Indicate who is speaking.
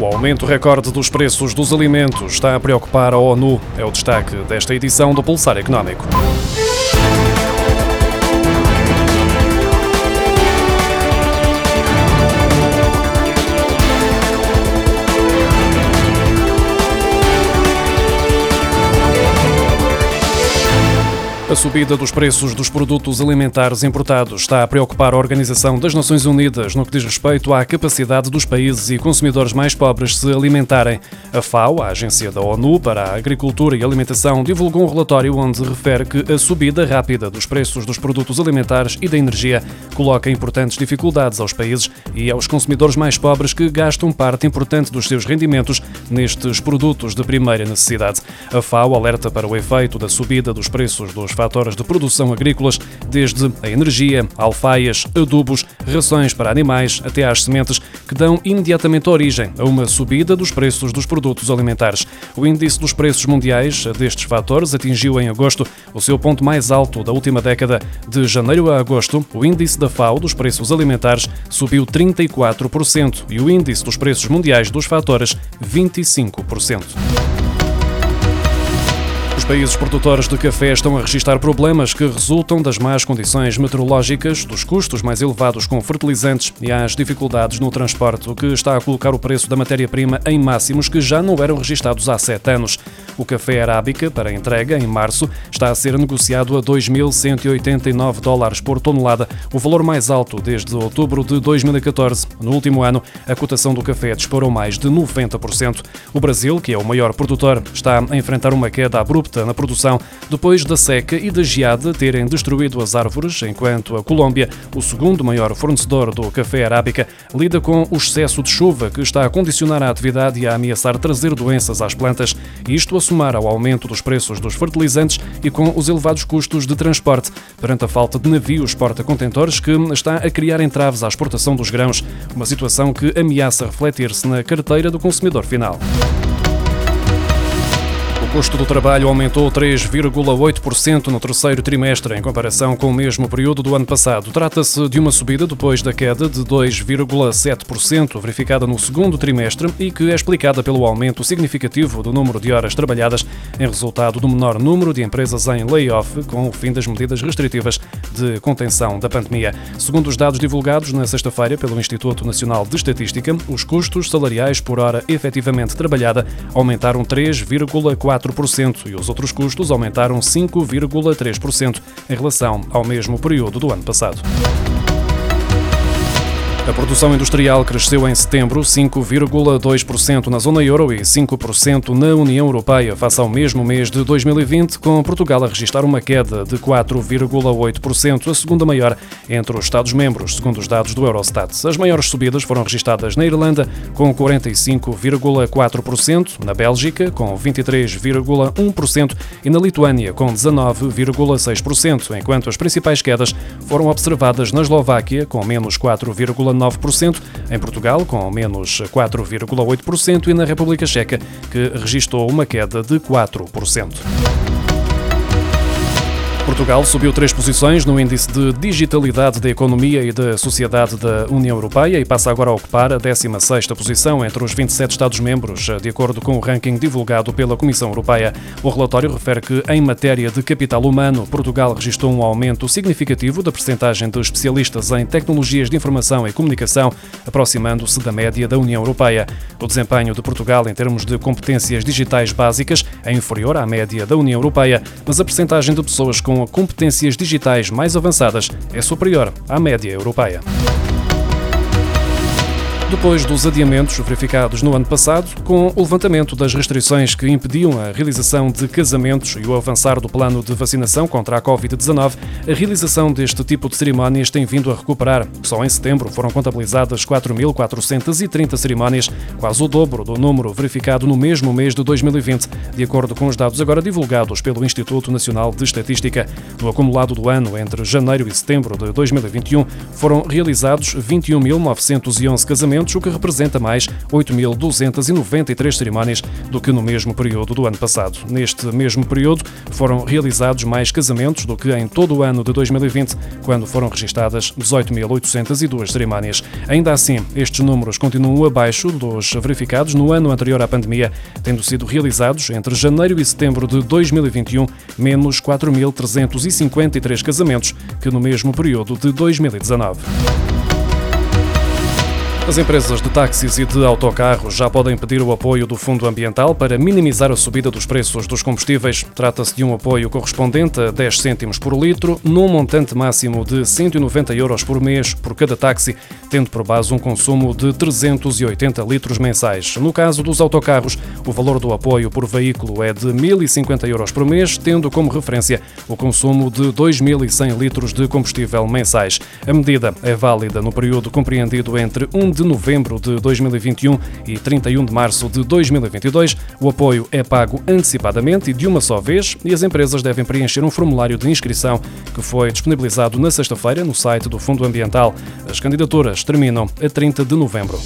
Speaker 1: O aumento recorde dos preços dos alimentos está a preocupar a ONU. É o destaque desta edição do Pulsar Económico. A subida dos preços dos produtos alimentares importados está a preocupar a Organização das Nações Unidas no que diz respeito à capacidade dos países e consumidores mais pobres se alimentarem. A FAO, a Agência da ONU para a Agricultura e Alimentação, divulgou um relatório onde refere que a subida rápida dos preços dos produtos alimentares e da energia coloca importantes dificuldades aos países e aos consumidores mais pobres que gastam parte importante dos seus rendimentos nestes produtos de primeira necessidade. A FAO alerta para o efeito da subida dos preços dos fatores de produção agrícolas, desde a energia, alfaias, adubos, rações para animais, até às sementes, que dão imediatamente origem a uma subida dos preços dos produtos alimentares. O índice dos preços mundiais destes fatores atingiu em agosto o seu ponto mais alto da última década. De janeiro a agosto, o índice da FAO dos preços alimentares subiu 34% e o índice dos preços mundiais dos fatores 25% países produtores de café estão a registrar problemas que resultam das más condições meteorológicas, dos custos mais elevados com fertilizantes e às dificuldades no transporte, o que está a colocar o preço da matéria-prima em máximos que já não eram registados há sete anos. O café arábica, para entrega em março, está a ser negociado a 2.189 dólares por tonelada, o valor mais alto desde outubro de 2014. No último ano, a cotação do café disparou mais de 90%. O Brasil, que é o maior produtor, está a enfrentar uma queda abrupta na produção depois da seca e da geada terem destruído as árvores, enquanto a Colômbia, o segundo maior fornecedor do café arábica, lida com o excesso de chuva que está a condicionar a atividade e a ameaçar trazer doenças às plantas, isto somar ao aumento dos preços dos fertilizantes e com os elevados custos de transporte, perante a falta de navios porta-contentores que está a criar entraves à exportação dos grãos, uma situação que ameaça refletir-se na carteira do consumidor final custo do trabalho aumentou 3,8% no terceiro trimestre, em comparação com o mesmo período do ano passado. Trata-se de uma subida depois da queda de 2,7% verificada no segundo trimestre e que é explicada pelo aumento significativo do número de horas trabalhadas em resultado do menor número de empresas em layoff com o fim das medidas restritivas de contenção da pandemia. Segundo os dados divulgados na sexta-feira pelo Instituto Nacional de Estatística, os custos salariais por hora efetivamente trabalhada aumentaram 3,4% 4% e os outros custos aumentaram 5,3% em relação ao mesmo período do ano passado. A produção industrial cresceu em setembro 5,2% na zona euro e 5% na União Europeia, face ao mesmo mês de 2020, com Portugal a registrar uma queda de 4,8%, a segunda maior entre os Estados-membros, segundo os dados do Eurostat. As maiores subidas foram registadas na Irlanda, com 45,4%, na Bélgica, com 23,1% e na Lituânia, com 19,6%, enquanto as principais quedas foram observadas na Eslováquia, com menos 4,9%. 9%, em Portugal, com menos 4,8%, e na República Checa, que registrou uma queda de 4%. Portugal subiu três posições no índice de digitalidade da economia e da sociedade da União Europeia e passa agora a ocupar a 16ª posição entre os 27 Estados-membros, de acordo com o ranking divulgado pela Comissão Europeia. O relatório refere que, em matéria de capital humano, Portugal registrou um aumento significativo da percentagem de especialistas em tecnologias de informação e comunicação, aproximando-se da média da União Europeia. O desempenho de Portugal em termos de competências digitais básicas é inferior à média da União Europeia, mas a percentagem de pessoas com competências digitais mais avançadas é superior à média europeia. Depois dos adiamentos verificados no ano passado, com o levantamento das restrições que impediam a realização de casamentos e o avançar do plano de vacinação contra a Covid-19, a realização deste tipo de cerimónias tem vindo a recuperar. Só em setembro foram contabilizadas 4.430 cerimónias, quase o dobro do número verificado no mesmo mês de 2020, de acordo com os dados agora divulgados pelo Instituto Nacional de Estatística. No acumulado do ano, entre janeiro e setembro de 2021, foram realizados 21.911 casamentos o que representa mais 8.293 cerimónias do que no mesmo período do ano passado. Neste mesmo período, foram realizados mais casamentos do que em todo o ano de 2020, quando foram registadas 18.802 cerimónias. Ainda assim, estes números continuam abaixo dos verificados no ano anterior à pandemia, tendo sido realizados entre janeiro e setembro de 2021 menos 4.353 casamentos que no mesmo período de 2019. As empresas de táxis e de autocarros já podem pedir o apoio do Fundo Ambiental para minimizar a subida dos preços dos combustíveis. Trata-se de um apoio correspondente a 10 cêntimos por litro, num montante máximo de 190 euros por mês por cada táxi, tendo por base um consumo de 380 litros mensais. No caso dos autocarros, o valor do apoio por veículo é de 1.050 euros por mês, tendo como referência o consumo de 2.100 litros de combustível mensais. A medida é válida no período compreendido entre 1 de de novembro de 2021 e 31 de março de 2022. O apoio é pago antecipadamente e de uma só vez e as empresas devem preencher um formulário de inscrição que foi disponibilizado na sexta-feira no site do Fundo Ambiental. As candidaturas terminam a 30 de novembro.